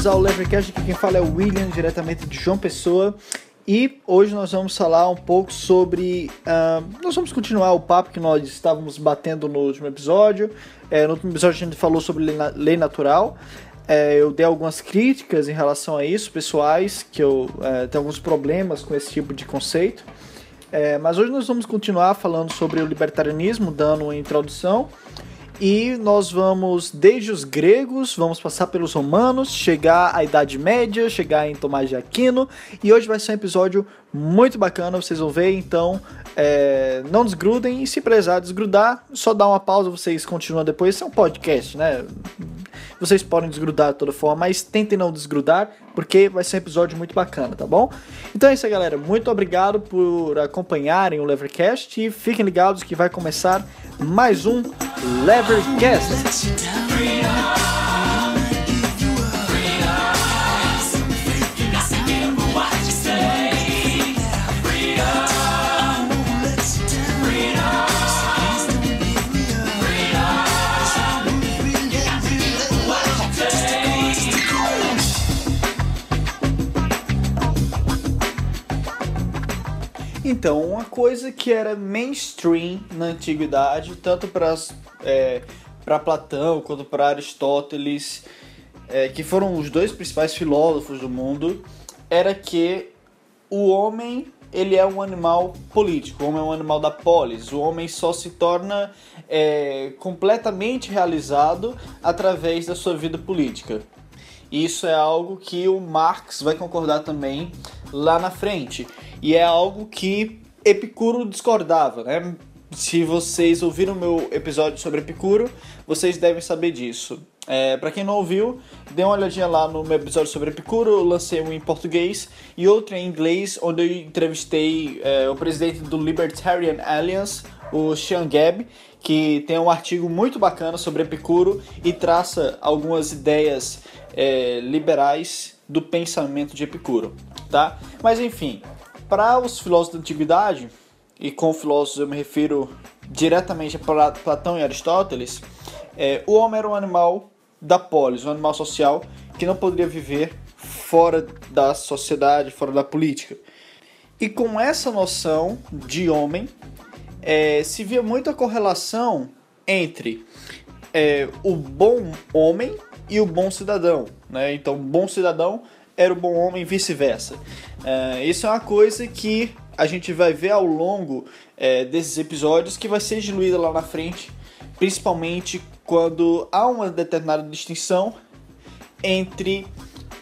Bem-vindos ao Levercast, aqui quem fala é o William, diretamente de João Pessoa. E hoje nós vamos falar um pouco sobre. Uh, nós vamos continuar o papo que nós estávamos batendo no último episódio. É, no último episódio a gente falou sobre lei, lei natural. É, eu dei algumas críticas em relação a isso, pessoais, que eu é, tenho alguns problemas com esse tipo de conceito. É, mas hoje nós vamos continuar falando sobre o libertarianismo, dando uma introdução. E nós vamos desde os gregos, vamos passar pelos romanos, chegar à Idade Média, chegar em Tomás de Aquino. E hoje vai ser um episódio muito bacana, vocês vão ver. Então, é, não desgrudem e se precisar desgrudar, só dá uma pausa, vocês continuam depois. Isso é um podcast, né? Vocês podem desgrudar de toda forma, mas tentem não desgrudar, porque vai ser um episódio muito bacana, tá bom? Então é isso aí, galera. Muito obrigado por acompanharem o Levercast e fiquem ligados que vai começar mais um Levercast. Então, uma coisa que era mainstream na antiguidade, tanto para é, Platão quanto para Aristóteles, é, que foram os dois principais filósofos do mundo, era que o homem ele é um animal político, o homem é um animal da polis, o homem só se torna é, completamente realizado através da sua vida política. Isso é algo que o Marx vai concordar também lá na frente. E é algo que Epicuro discordava, né? Se vocês ouviram meu episódio sobre Epicuro, vocês devem saber disso. É, para quem não ouviu, dê uma olhadinha lá no meu episódio sobre Epicuro. Eu lancei um em português e outro em inglês, onde eu entrevistei é, o presidente do Libertarian Alliance, o Sean Gabb, que tem um artigo muito bacana sobre Epicuro e traça algumas ideias é, liberais do pensamento de Epicuro, tá? Mas enfim, para os filósofos da antiguidade, e com filósofos eu me refiro diretamente a Platão e Aristóteles, é, o homem era um animal da polis, um animal social que não poderia viver fora da sociedade, fora da política. E com essa noção de homem, é, se via muita correlação entre é, o bom homem e o bom cidadão. Né? Então, bom cidadão era o bom homem vice-versa. É, isso é uma coisa que a gente vai ver ao longo é, desses episódios que vai ser diluída lá na frente, principalmente quando há uma determinada distinção entre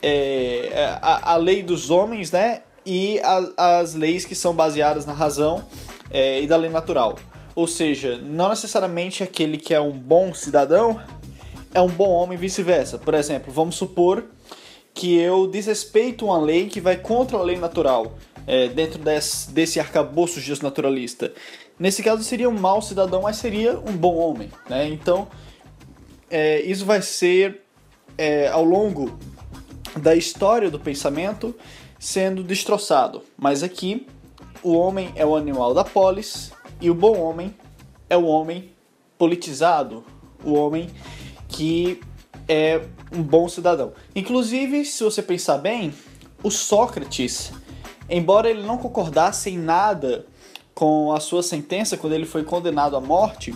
é, a, a, lei dos homens né, e a, as leis que são baseadas na razão é, e da lei natural. Ou seja, não necessariamente aquele que é um bom cidadão é um bom homem e vice-versa. Por exemplo, vamos supor que eu desrespeito uma lei que vai contra a lei natural, é, dentro desse, desse arcabouço naturalista. Nesse caso seria um mau cidadão, mas seria um bom homem. Né? Então, é, isso vai ser é, ao longo da história do pensamento sendo destroçado. Mas aqui, o homem é o animal da polis e o bom homem é o homem politizado, o homem que é um bom cidadão. Inclusive, se você pensar bem, o Sócrates, embora ele não concordasse em nada com a sua sentença quando ele foi condenado à morte,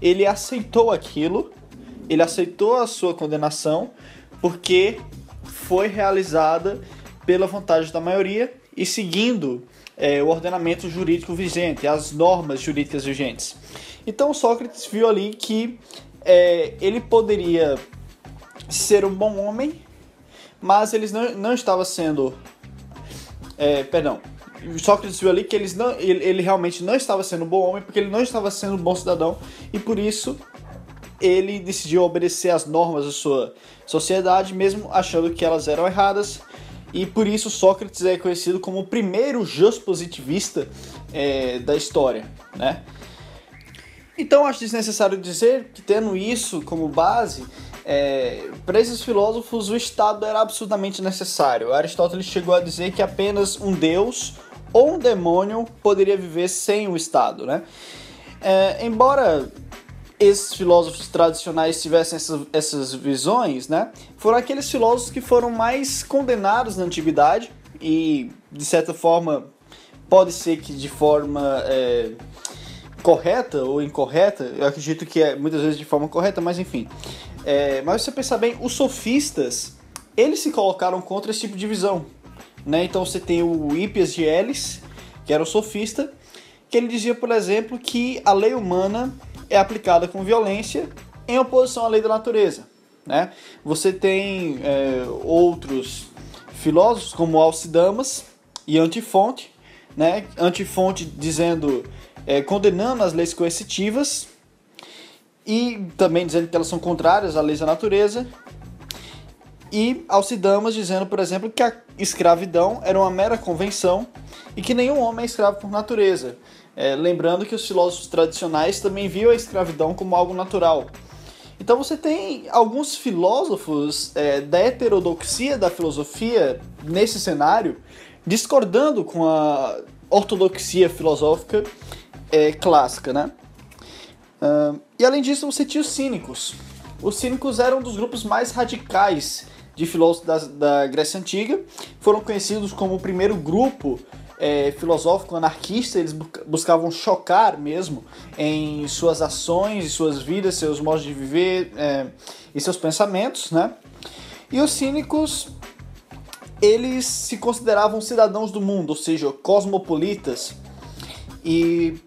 ele aceitou aquilo, ele aceitou a sua condenação porque foi realizada pela vontade da maioria e seguindo é, o ordenamento jurídico vigente, as normas jurídicas vigentes. Então Sócrates viu ali que é, ele poderia ser um bom homem, mas eles não, não estava sendo. É, perdão. Sócrates viu ali que eles não, ele, ele realmente não estava sendo um bom homem porque ele não estava sendo um bom cidadão e por isso ele decidiu obedecer às normas da sua sociedade, mesmo achando que elas eram erradas. E por isso Sócrates é conhecido como o primeiro positivista é, da história, né? Então acho desnecessário dizer que tendo isso como base, é, para esses filósofos, o Estado era absolutamente necessário. Aristóteles chegou a dizer que apenas um deus ou um demônio poderia viver sem o Estado, né? É, embora esses filósofos tradicionais tivessem essas, essas visões, né, foram aqueles filósofos que foram mais condenados na antiguidade e, de certa forma, pode ser que de forma é, correta ou incorreta, eu acredito que é muitas vezes de forma correta, mas enfim. É, mas se você pensar bem, os sofistas, eles se colocaram contra esse tipo de visão. Né? Então você tem o Hippias de Elis, que era o sofista, que ele dizia, por exemplo, que a lei humana é aplicada com violência em oposição à lei da natureza. Né? Você tem é, outros filósofos como Alcidamas e Antifonte, né? Antifonte dizendo, é, condenando as leis coercitivas e também dizendo que elas são contrárias às leis da natureza. E Alcidamas dizendo, por exemplo, que a escravidão era uma mera convenção e que nenhum homem é escravo por natureza. É, lembrando que os filósofos tradicionais também viam a escravidão como algo natural. Então você tem alguns filósofos é, da heterodoxia da filosofia nesse cenário discordando com a ortodoxia filosófica é, clássica, né? Uh, e além disso você tinha os cínicos. Os cínicos eram um dos grupos mais radicais de filósofos da, da Grécia Antiga. Foram conhecidos como o primeiro grupo é, filosófico anarquista, eles buscavam chocar mesmo em suas ações, suas vidas, seus modos de viver é, e seus pensamentos, né? E os cínicos, eles se consideravam cidadãos do mundo, ou seja, cosmopolitas. E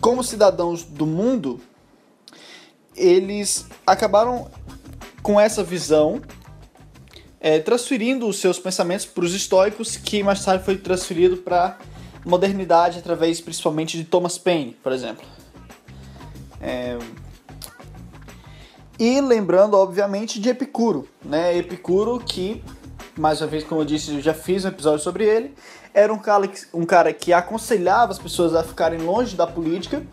como cidadãos do mundo, eles acabaram com essa visão é, transferindo os seus pensamentos para os estoicos, que mais tarde foi transferido para modernidade através principalmente de Thomas Paine, por exemplo. É... E lembrando, obviamente, de Epicuro, né? Epicuro que, mais uma vez, como eu disse, eu já fiz um episódio sobre ele, era um cara, um cara que aconselhava as pessoas a ficarem longe da política.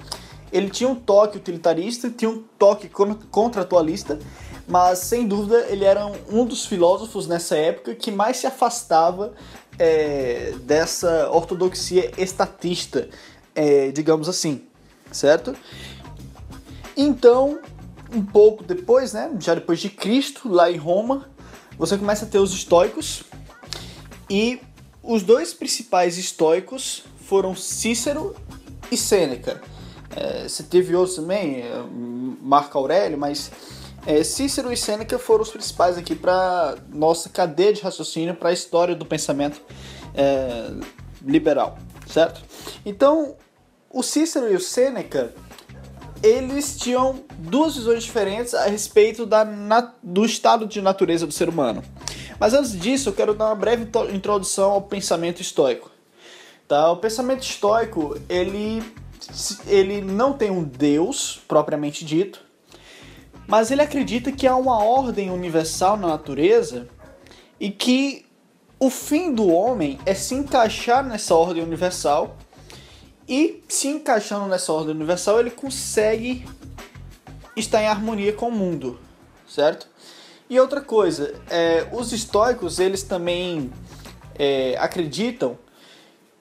Ele tinha um toque utilitarista, tinha um toque contratualista mas sem dúvida ele era um dos filósofos nessa época que mais se afastava é, dessa ortodoxia estatista, é, digamos assim, certo? Então, um pouco depois, né, já depois de Cristo, lá em Roma, você começa a ter os estoicos e os dois principais estoicos foram Cícero e Sêneca. É, você teve outros também, é, Marco Aurélio, mas é, Cícero e Sêneca foram os principais aqui para nossa cadeia de raciocínio para a história do pensamento é, liberal, certo? Então, o Cícero e o Sêneca eles tinham duas visões diferentes a respeito da, do estado de natureza do ser humano. Mas antes disso, eu quero dar uma breve introdução ao pensamento estoico. Tá? O pensamento estoico ele, ele não tem um Deus propriamente dito, mas ele acredita que há uma ordem universal na natureza e que o fim do homem é se encaixar nessa ordem universal e se encaixando nessa ordem universal ele consegue estar em harmonia com o mundo, certo? E outra coisa, é, os estoicos eles também é, acreditam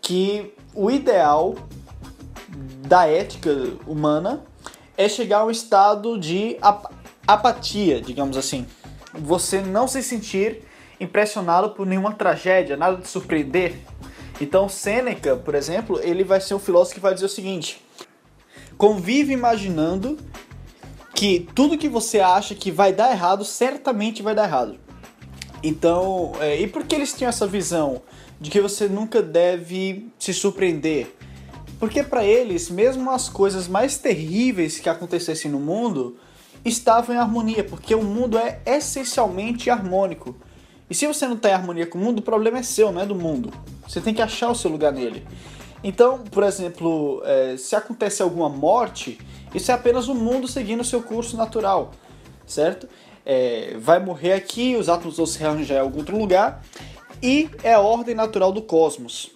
que o ideal da ética humana é chegar a um estado de apatia, digamos assim. Você não se sentir impressionado por nenhuma tragédia, nada de surpreender. Então, Sêneca, por exemplo, ele vai ser um filósofo que vai dizer o seguinte: convive imaginando que tudo que você acha que vai dar errado, certamente vai dar errado. Então, é, e por que eles tinham essa visão de que você nunca deve se surpreender? Porque para eles, mesmo as coisas mais terríveis que acontecessem no mundo, estavam em harmonia, porque o mundo é essencialmente harmônico. E se você não está em harmonia com o mundo, o problema é seu, não é do mundo. Você tem que achar o seu lugar nele. Então, por exemplo, é, se acontece alguma morte, isso é apenas o mundo seguindo o seu curso natural, certo? É, vai morrer aqui, os átomos vão se rearranjar em algum outro lugar, e é a ordem natural do cosmos.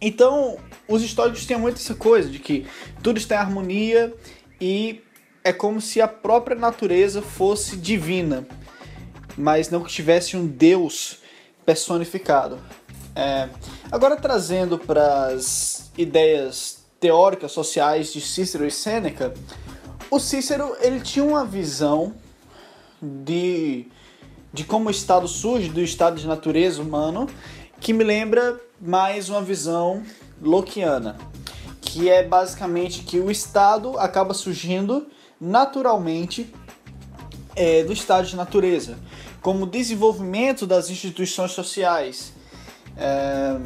Então, os históricos têm muito essa coisa de que tudo está em harmonia e é como se a própria natureza fosse divina, mas não que tivesse um Deus personificado. É, agora trazendo para as ideias teóricas sociais de Cícero e Sêneca, o Cícero ele tinha uma visão de, de como o Estado surge, do estado de natureza humano, que me lembra mais uma visão lockeana, que é basicamente que o Estado acaba surgindo naturalmente é, do estado de natureza, como desenvolvimento das instituições sociais. É,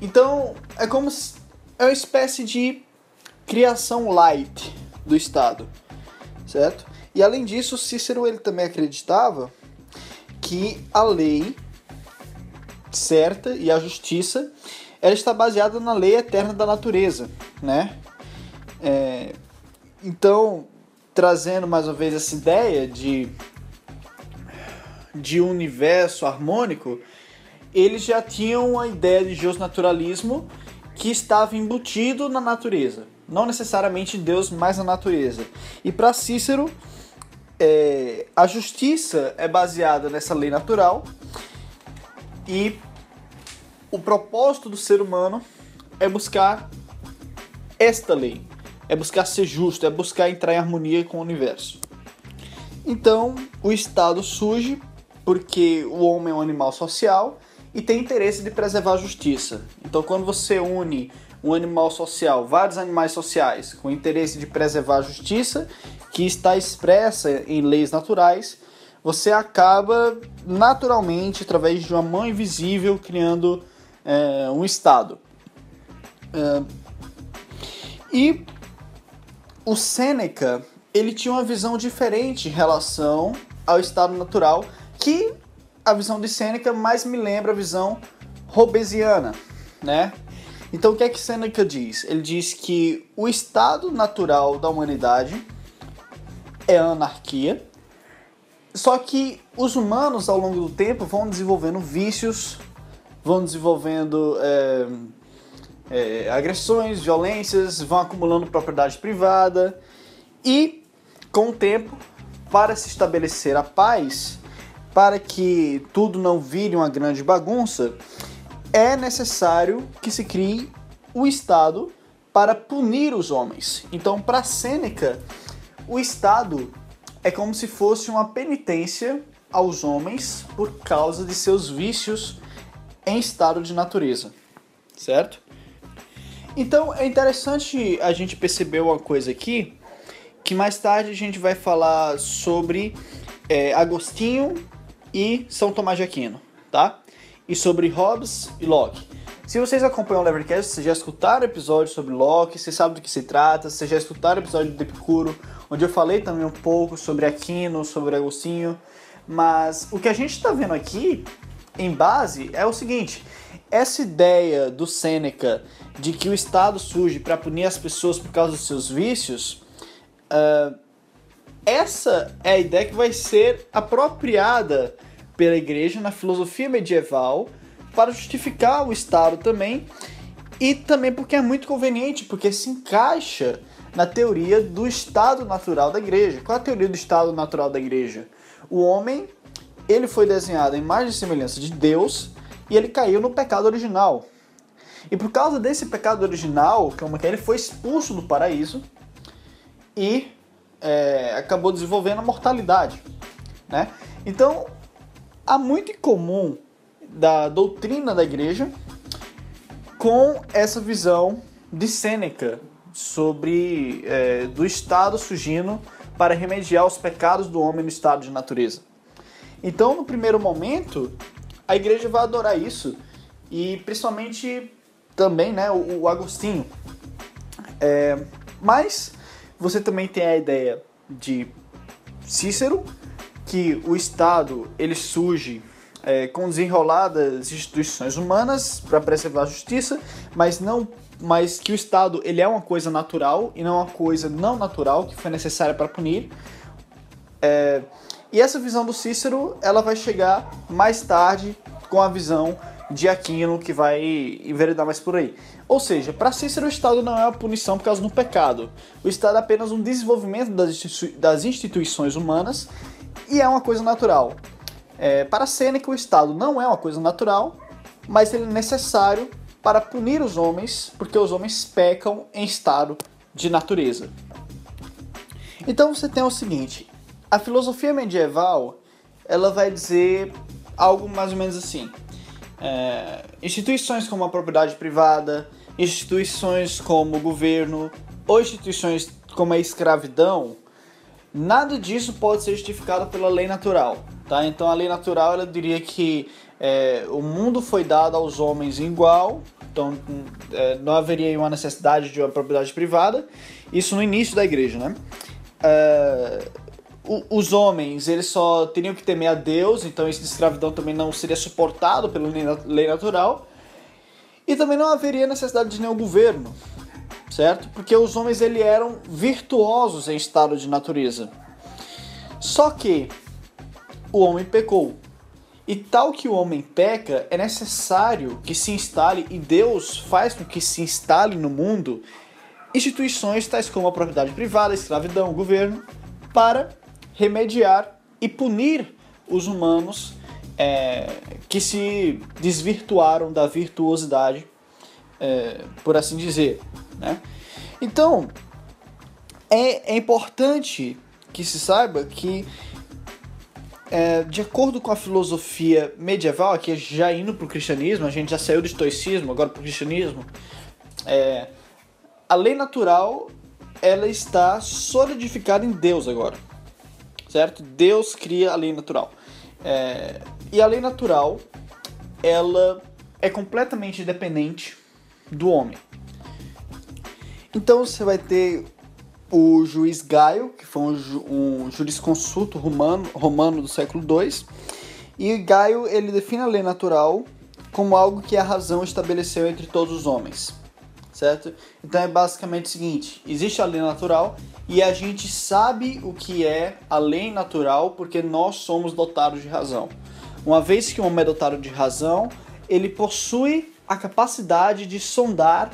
então, é como se, é uma espécie de criação light do Estado, certo? E além disso, Cícero ele também acreditava que a lei certa e a justiça ela está baseada na lei eterna da natureza, né? É, então, trazendo mais uma vez essa ideia de de universo harmônico, eles já tinham uma ideia de geonaturalismo que estava embutido na natureza, não necessariamente Deus, mas na natureza. E para Cícero, é, a justiça é baseada nessa lei natural e o propósito do ser humano é buscar esta lei, é buscar ser justo, é buscar entrar em harmonia com o universo. Então, o Estado surge porque o homem é um animal social e tem interesse de preservar a justiça. Então, quando você une um animal social, vários animais sociais, com interesse de preservar a justiça, que está expressa em leis naturais, você acaba naturalmente, através de uma mão invisível, criando é, um Estado. É, e o Sêneca ele tinha uma visão diferente em relação ao estado natural, que a visão de Sêneca mais me lembra a visão robesiana, né? Então o que é que Sêneca diz? Ele diz que o estado natural da humanidade é a anarquia, só que os humanos ao longo do tempo vão desenvolvendo vícios, vão desenvolvendo é, é, agressões, violências, vão acumulando propriedade privada e, com o tempo, para se estabelecer a paz, para que tudo não vire uma grande bagunça, é necessário que se crie o Estado para punir os homens. Então, para Sêneca, o Estado é como se fosse uma penitência aos homens por causa de seus vícios em estado de natureza, certo? Então é interessante a gente perceber uma coisa aqui, que mais tarde a gente vai falar sobre é, Agostinho e São Tomás de Aquino, tá? E sobre Hobbes e Locke. Se vocês acompanham o Levercast, vocês já escutaram episódios sobre Locke, vocês sabem do que se trata, vocês já escutaram o episódio do Epicuro, onde eu falei também um pouco sobre Aquino, sobre Agostinho, mas o que a gente está vendo aqui, em base, é o seguinte: essa ideia do Sêneca de que o Estado surge para punir as pessoas por causa dos seus vícios, uh, essa é a ideia que vai ser apropriada pela igreja na filosofia medieval para justificar o Estado também e também porque é muito conveniente, porque se encaixa na teoria do estado natural da igreja. Qual é a teoria do estado natural da igreja? O homem, ele foi desenhado em imagem e semelhança de Deus e ele caiu no pecado original. E por causa desse pecado original, como que ele foi expulso do paraíso e é, acabou desenvolvendo a mortalidade, né? Então, há muito em comum da doutrina da igreja com essa visão de Sêneca sobre é, do Estado surgindo para remediar os pecados do homem no estado de natureza. Então, no primeiro momento, a igreja vai adorar isso e principalmente também, né, o, o Agostinho. É, mas você também tem a ideia de Cícero, que o Estado ele surge é, com desenroladas instituições humanas para preservar a justiça, mas não mas que o Estado ele é uma coisa natural e não uma coisa não natural que foi necessária para punir. É, e essa visão do Cícero ela vai chegar mais tarde com a visão de Aquino que vai enveredar mais por aí. Ou seja, para Cícero o Estado não é uma punição por causa do pecado. O Estado é apenas um desenvolvimento das, instituições humanas e é uma coisa natural. É, para Sêneca o Estado não é uma coisa natural, mas ele é necessário para punir os homens, porque os homens pecam em estado de natureza. Então você tem o seguinte: a filosofia medieval ela vai dizer algo mais ou menos assim. É, instituições como a propriedade privada, instituições como o governo ou instituições como a escravidão, nada disso pode ser justificado pela lei natural. Tá? Então a lei natural ela diria que é, o mundo foi dado aos homens igual, então é, não haveria uma necessidade de uma propriedade privada. Isso no início da igreja, né? Os homens eles só teriam que temer a Deus, então esse de escravidão também não seria suportado pela lei natural. E também não haveria necessidade de nenhum governo, certo? Porque os homens ele eram virtuosos em estado de natureza. Só que o homem pecou. E tal que o homem peca, é necessário que se instale, e Deus faz com que se instale no mundo instituições tais como a propriedade privada, a escravidão, o governo, para remediar e punir os humanos é, que se desvirtuaram da virtuosidade, é, por assim dizer. Né? Então, é, é importante que se saiba que, é, de acordo com a filosofia medieval, aqui já indo para o cristianismo, a gente já saiu do estoicismo, agora para o cristianismo, é, a lei natural ela está solidificada em Deus agora, certo? Deus cria a lei natural. É, e a lei natural, ela é completamente independente do homem. Então você vai ter o juiz Gaio, que foi um, ju um jurisconsulto romano, romano do século II, e Gaio ele define a lei natural como algo que a razão estabeleceu entre todos os homens, certo? Então é basicamente o seguinte: existe a lei natural e a gente sabe o que é a lei natural porque nós somos dotados de razão. Uma vez que o homem é dotado de razão, ele possui a capacidade de sondar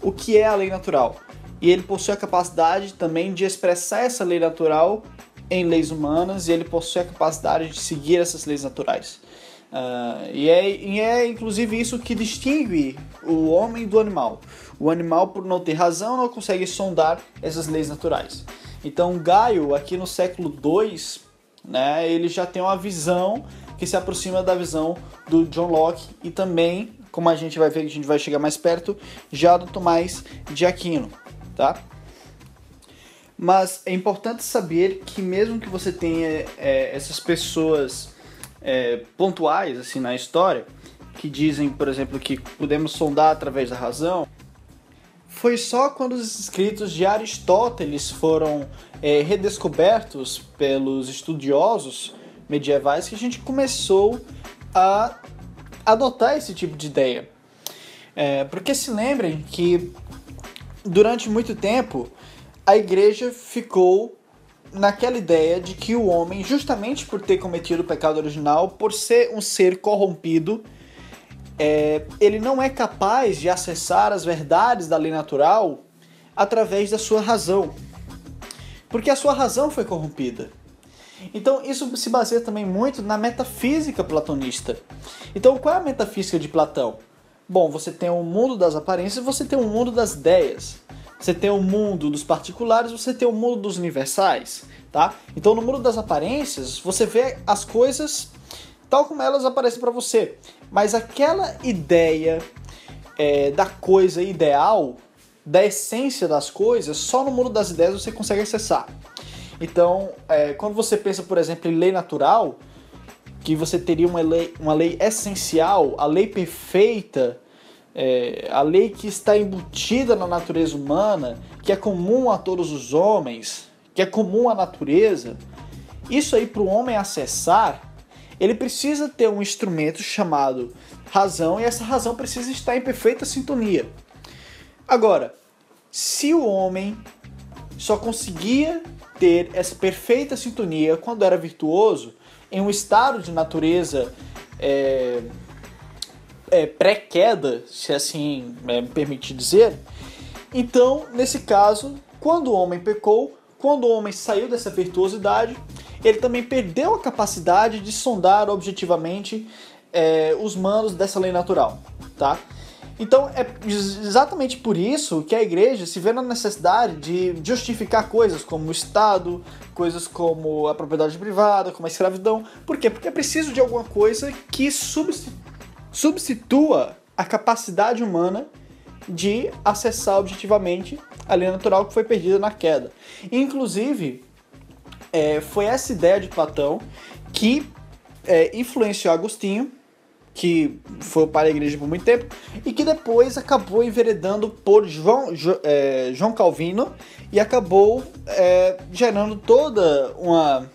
o que é a lei natural. E ele possui a capacidade também de expressar essa lei natural em leis humanas e ele possui a capacidade de seguir essas leis naturais. Uh, e, é, e é inclusive isso que distingue o homem do animal. O animal, por não ter razão, não consegue sondar essas leis naturais. Então, Gaio, aqui no século II, né, ele já tem uma visão que se aproxima da visão do John Locke e também como a gente vai ver a gente vai chegar mais perto, já do Tomás de Aquino, tá? Mas é importante saber que mesmo que você tenha é, essas pessoas é, pontuais assim na história, que dizem, por exemplo, que podemos sondar através da razão, foi só quando os escritos de Aristóteles foram é, redescobertos pelos estudiosos medievais que a gente começou a adotar esse tipo de ideia. É, porque se lembrem que durante muito tempo a igreja ficou naquela ideia de que o homem, justamente por ter cometido o pecado original, por ser um ser corrompido, é, ele não é capaz de acessar as verdades da lei natural através da sua razão. Porque a sua razão foi corrompida. Então isso se baseia também muito na metafísica platonista. Então qual é a metafísica de Platão? Bom, você tem o mundo das aparências, você tem o mundo das ideias. Você tem o mundo dos particulares, você tem o mundo dos universais, tá? Então no mundo das aparências, você vê as coisas tal como elas aparecem para você. Mas aquela ideia é, da coisa ideal, da essência das coisas, só no mundo das ideias você consegue acessar. Então, é, quando você pensa, por exemplo, em lei natural, que você teria uma lei, uma lei essencial, a lei perfeita, é, a lei que está embutida na natureza humana, que é comum a todos os homens, que é comum à natureza, isso aí para o homem acessar, ele precisa ter um instrumento chamado razão e essa razão precisa estar em perfeita sintonia. Agora, se o homem só conseguia ter essa perfeita sintonia quando era virtuoso, em um estado de natureza é, é, pré-queda, se assim é, me permite dizer. Então, nesse caso, quando o homem pecou, quando o homem saiu dessa virtuosidade, ele também perdeu a capacidade de sondar objetivamente é, os manos dessa lei natural, tá? Então é exatamente por isso que a igreja se vê na necessidade de justificar coisas como o Estado, coisas como a propriedade privada, como a escravidão. Por quê? Porque é preciso de alguma coisa que substitua a capacidade humana de acessar objetivamente a lei natural que foi perdida na queda. Inclusive, é, foi essa ideia de Platão que é, influenciou Agostinho que foi para a igreja por muito tempo, e que depois acabou enveredando por João, jo, é, João Calvino e acabou é, gerando toda uma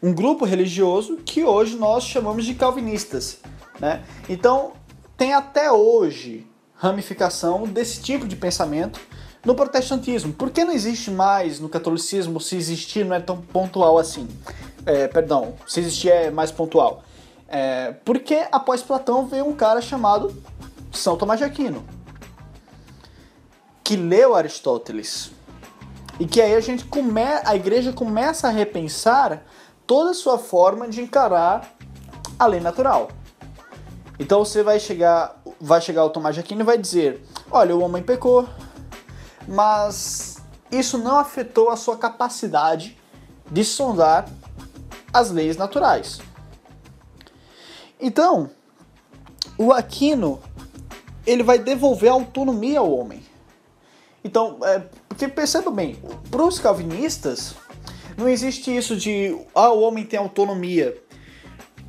um grupo religioso que hoje nós chamamos de calvinistas, né? Então tem até hoje ramificação desse tipo de pensamento no protestantismo. Por que não existe mais no catolicismo? Se existir, não é tão pontual assim. É, perdão, se existir é mais pontual. É, porque após Platão veio um cara chamado São Tomás de Aquino, que leu Aristóteles. E que aí a gente come, a igreja começa a repensar toda a sua forma de encarar a lei natural. Então você vai chegar, vai chegar o Tomás de Aquino e vai dizer: "Olha, o homem pecou, mas isso não afetou a sua capacidade de sondar as leis naturais. Então, o Aquino ele vai devolver a autonomia ao homem. Então, é, porque perceba bem, para os calvinistas não existe isso de ah, o homem tem autonomia,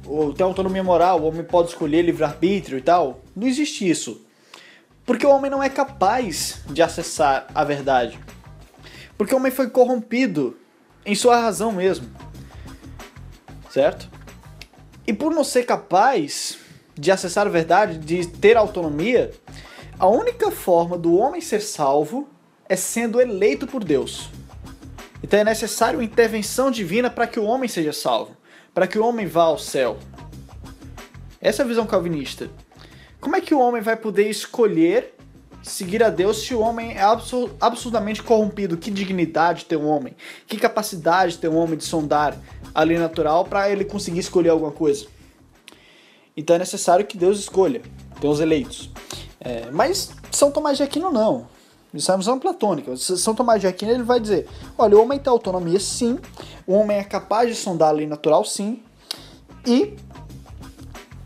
ou tem autonomia moral, o homem pode escolher livre-arbítrio e tal. Não existe isso. Porque o homem não é capaz de acessar a verdade. Porque o homem foi corrompido em sua razão mesmo. Certo? E por não ser capaz de acessar a verdade, de ter autonomia, a única forma do homem ser salvo é sendo eleito por Deus. Então é necessário intervenção divina para que o homem seja salvo, para que o homem vá ao céu. Essa é a visão calvinista. Como é que o homem vai poder escolher seguir a Deus se o homem é absurdamente corrompido? Que dignidade tem um homem? Que capacidade tem um homem de sondar a lei natural para ele conseguir escolher alguma coisa. Então é necessário que Deus escolha, tem os eleitos. É, mas São Tomás de Aquino não. Isso é uma visão platônica. São Tomás de Aquino ele vai dizer: olha, o homem tem autonomia sim, o homem é capaz de sondar a lei natural sim, e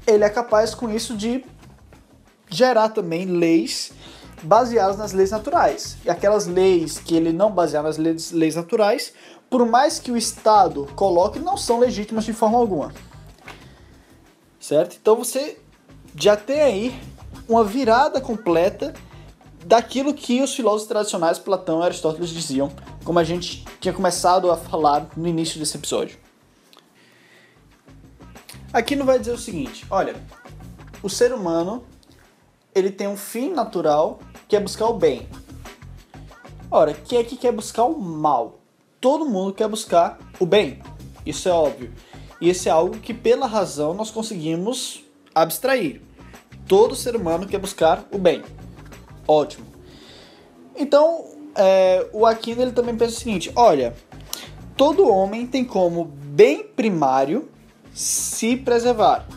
ele é capaz com isso de gerar também leis baseadas nas leis naturais. E aquelas leis que ele não basear nas leis, leis naturais, por mais que o Estado coloque, não são legítimas de forma alguma. Certo? Então você já tem aí uma virada completa daquilo que os filósofos tradicionais, Platão e Aristóteles, diziam, como a gente tinha começado a falar no início desse episódio. Aqui não vai dizer o seguinte: olha, o ser humano ele tem um fim natural que é buscar o bem. Ora, quem é que quer buscar o mal? todo mundo quer buscar o bem. Isso é óbvio. E esse é algo que, pela razão, nós conseguimos abstrair. Todo ser humano quer buscar o bem. Ótimo. Então, é, o Aquino ele também pensa o seguinte: olha, todo homem tem como bem primário se preservar.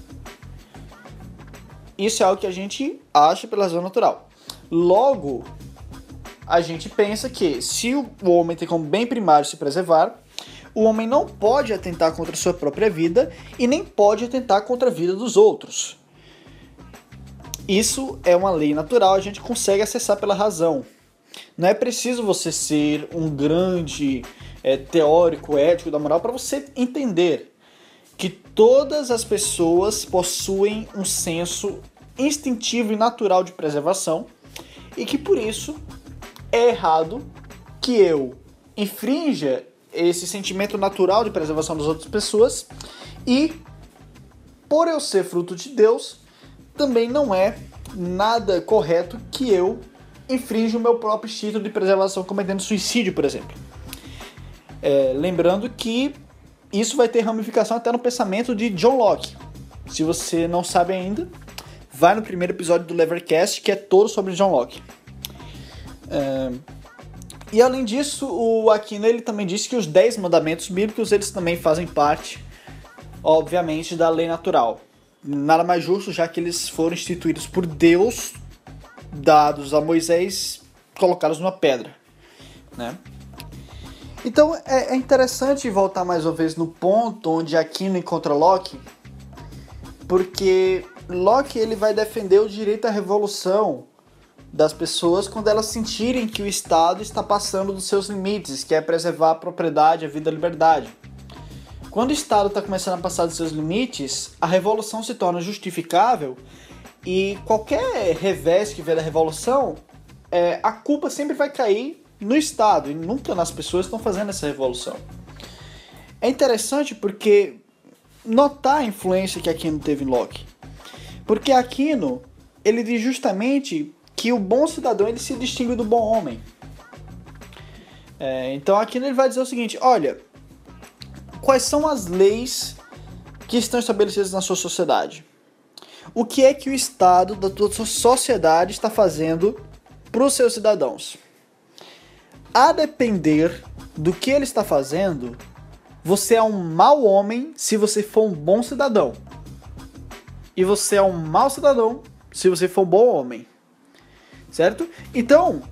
Isso é algo que a gente acha pela razão natural. Logo, a gente pensa que se o homem tem como bem primário se preservar, o homem não pode atentar contra a sua própria vida e nem pode atentar contra a vida dos outros. Isso é uma lei natural, a gente consegue acessar pela razão. Não é preciso você ser um grande é, teórico ético da moral para você entender que todas as pessoas possuem um senso instintivo e natural de preservação e que por isso é errado que eu infrinja esse sentimento natural de preservação das outras pessoas e por eu ser fruto de Deus, também não é nada correto que eu infrinja o meu próprio instinto de preservação cometendo suicídio, por exemplo. É, lembrando que isso vai ter ramificação até no pensamento de John Locke. Se você não sabe ainda, vai no primeiro episódio do Levercast, que é todo sobre John Locke. É... E além disso, o Aquino ele também disse que os 10 mandamentos bíblicos eles também fazem parte, obviamente, da lei natural. Nada mais justo, já que eles foram instituídos por Deus dados a Moisés colocados numa pedra, né? Então é, é interessante voltar mais uma vez no ponto onde Aquino encontra Locke, porque Locke ele vai defender o direito à revolução das pessoas quando elas sentirem que o Estado está passando dos seus limites, que é preservar a propriedade, a vida, a liberdade. Quando o Estado está começando a passar dos seus limites, a revolução se torna justificável e qualquer revés que vier da revolução, é, a culpa sempre vai cair no Estado e nunca nas pessoas que estão fazendo essa revolução. É interessante porque notar a influência que Aquino teve em Locke. Porque Aquino, ele diz justamente que o bom cidadão ele se distingue do bom homem. É, então Aquino ele vai dizer o seguinte: olha, quais são as leis que estão estabelecidas na sua sociedade? O que é que o Estado da sua sociedade está fazendo para os seus cidadãos? A depender do que ele está fazendo, você é um mau homem se você for um bom cidadão. E você é um mau cidadão se você for um bom homem certo? Então,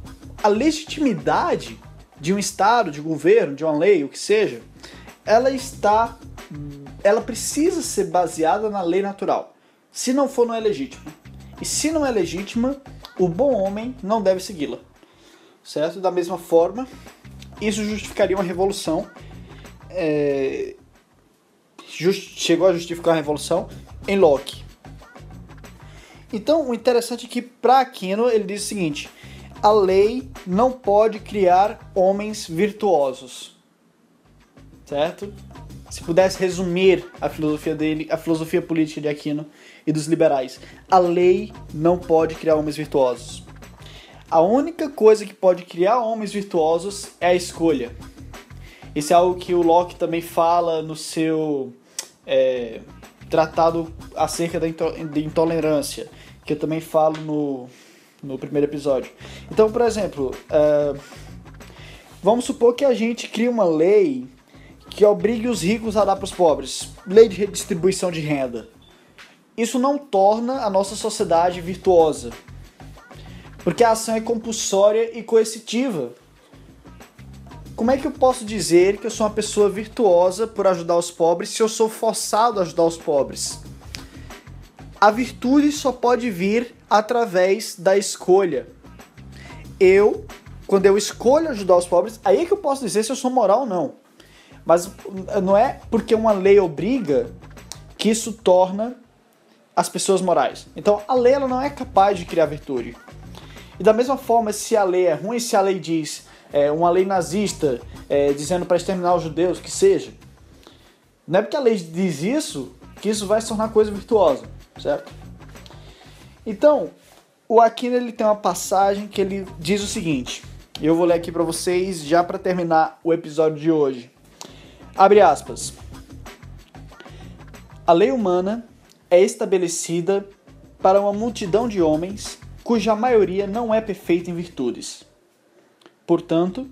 a legitimidade de um Estado, de governo, de uma lei, o que seja, ela está. Ela precisa ser baseada na lei natural. Se não for, não é legítima. E se não é legítima, o bom homem não deve segui-la. Certo? Da mesma forma, isso justificaria uma revolução. É... Just... Chegou a justificar a revolução em Locke. Então, o interessante é que para Aquino ele diz o seguinte: a lei não pode criar homens virtuosos. Certo? Se pudesse resumir a filosofia dele, a filosofia política de Aquino e dos liberais, a lei não pode criar homens virtuosos. A única coisa que pode criar homens virtuosos é a escolha. Isso é algo que o Locke também fala no seu é, tratado acerca da intolerância que eu também falo no, no primeiro episódio. Então, por exemplo, uh, vamos supor que a gente cria uma lei que obrigue os ricos a dar para os pobres, lei de redistribuição de renda. Isso não torna a nossa sociedade virtuosa, porque a ação é compulsória e coercitiva. Como é que eu posso dizer que eu sou uma pessoa virtuosa por ajudar os pobres se eu sou forçado a ajudar os pobres? A virtude só pode vir através da escolha. Eu, quando eu escolho ajudar os pobres, aí é que eu posso dizer se eu sou moral ou não. Mas não é porque uma lei obriga que isso torna as pessoas morais. Então a lei ela não é capaz de criar virtude. E da mesma forma, se a lei é ruim, se a lei diz é, uma lei nazista é, dizendo para exterminar os judeus, que seja, não é porque a lei diz isso que isso vai se tornar coisa virtuosa certo? Então, o Aquino ele tem uma passagem que ele diz o seguinte. Eu vou ler aqui para vocês já para terminar o episódio de hoje. Abre aspas. A lei humana é estabelecida para uma multidão de homens cuja maioria não é perfeita em virtudes. Portanto,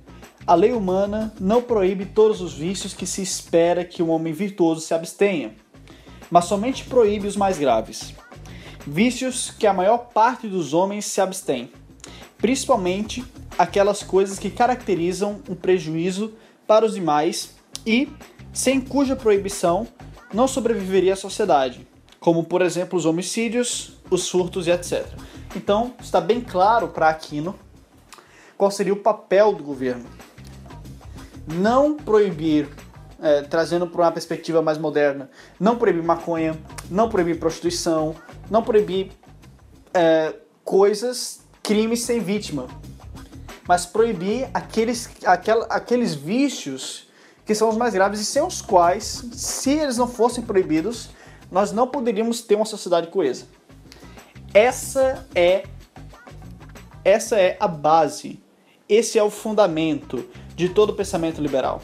a lei humana não proíbe todos os vícios que se espera que um homem virtuoso se abstenha mas somente proíbe os mais graves. Vícios que a maior parte dos homens se abstém, principalmente aquelas coisas que caracterizam um prejuízo para os demais e sem cuja proibição não sobreviveria a sociedade, como por exemplo os homicídios, os furtos e etc. Então está bem claro para Aquino qual seria o papel do governo. Não proibir é, trazendo para uma perspectiva mais moderna, não proibir maconha, não proibir prostituição, não proibir é, coisas, crimes sem vítima, mas proibir aqueles, aquel, aqueles vícios que são os mais graves e sem os quais, se eles não fossem proibidos, nós não poderíamos ter uma sociedade coesa. Essa é essa é a base, esse é o fundamento de todo pensamento liberal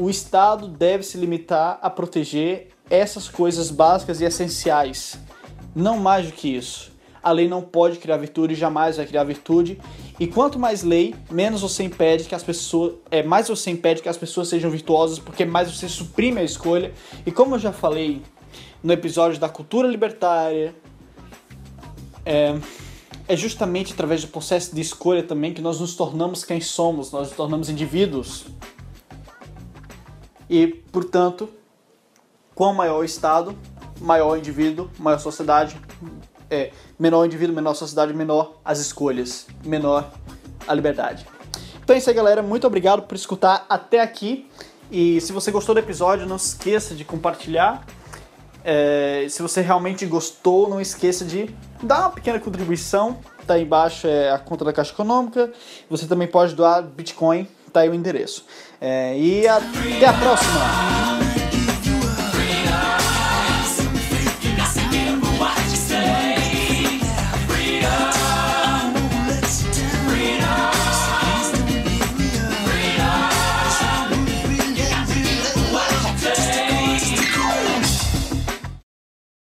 o Estado deve se limitar a proteger essas coisas básicas e essenciais, não mais do que isso. A lei não pode criar virtude, jamais vai criar virtude. E quanto mais lei, menos você impede que as pessoas, é mais você impede que as pessoas sejam virtuosas, porque mais você suprime a escolha. E como eu já falei no episódio da cultura libertária, é, é justamente através do processo de escolha também que nós nos tornamos quem somos, nós nos tornamos indivíduos. E, portanto, quanto maior o Estado, maior o indivíduo, maior a sociedade, é, menor o indivíduo, menor a sociedade, menor as escolhas, menor a liberdade. Então é isso aí, galera. Muito obrigado por escutar até aqui. E se você gostou do episódio, não esqueça de compartilhar. É, se você realmente gostou, não esqueça de dar uma pequena contribuição. Tá aí embaixo é a conta da Caixa Econômica. Você também pode doar Bitcoin, tá aí o endereço. É, e até a próxima!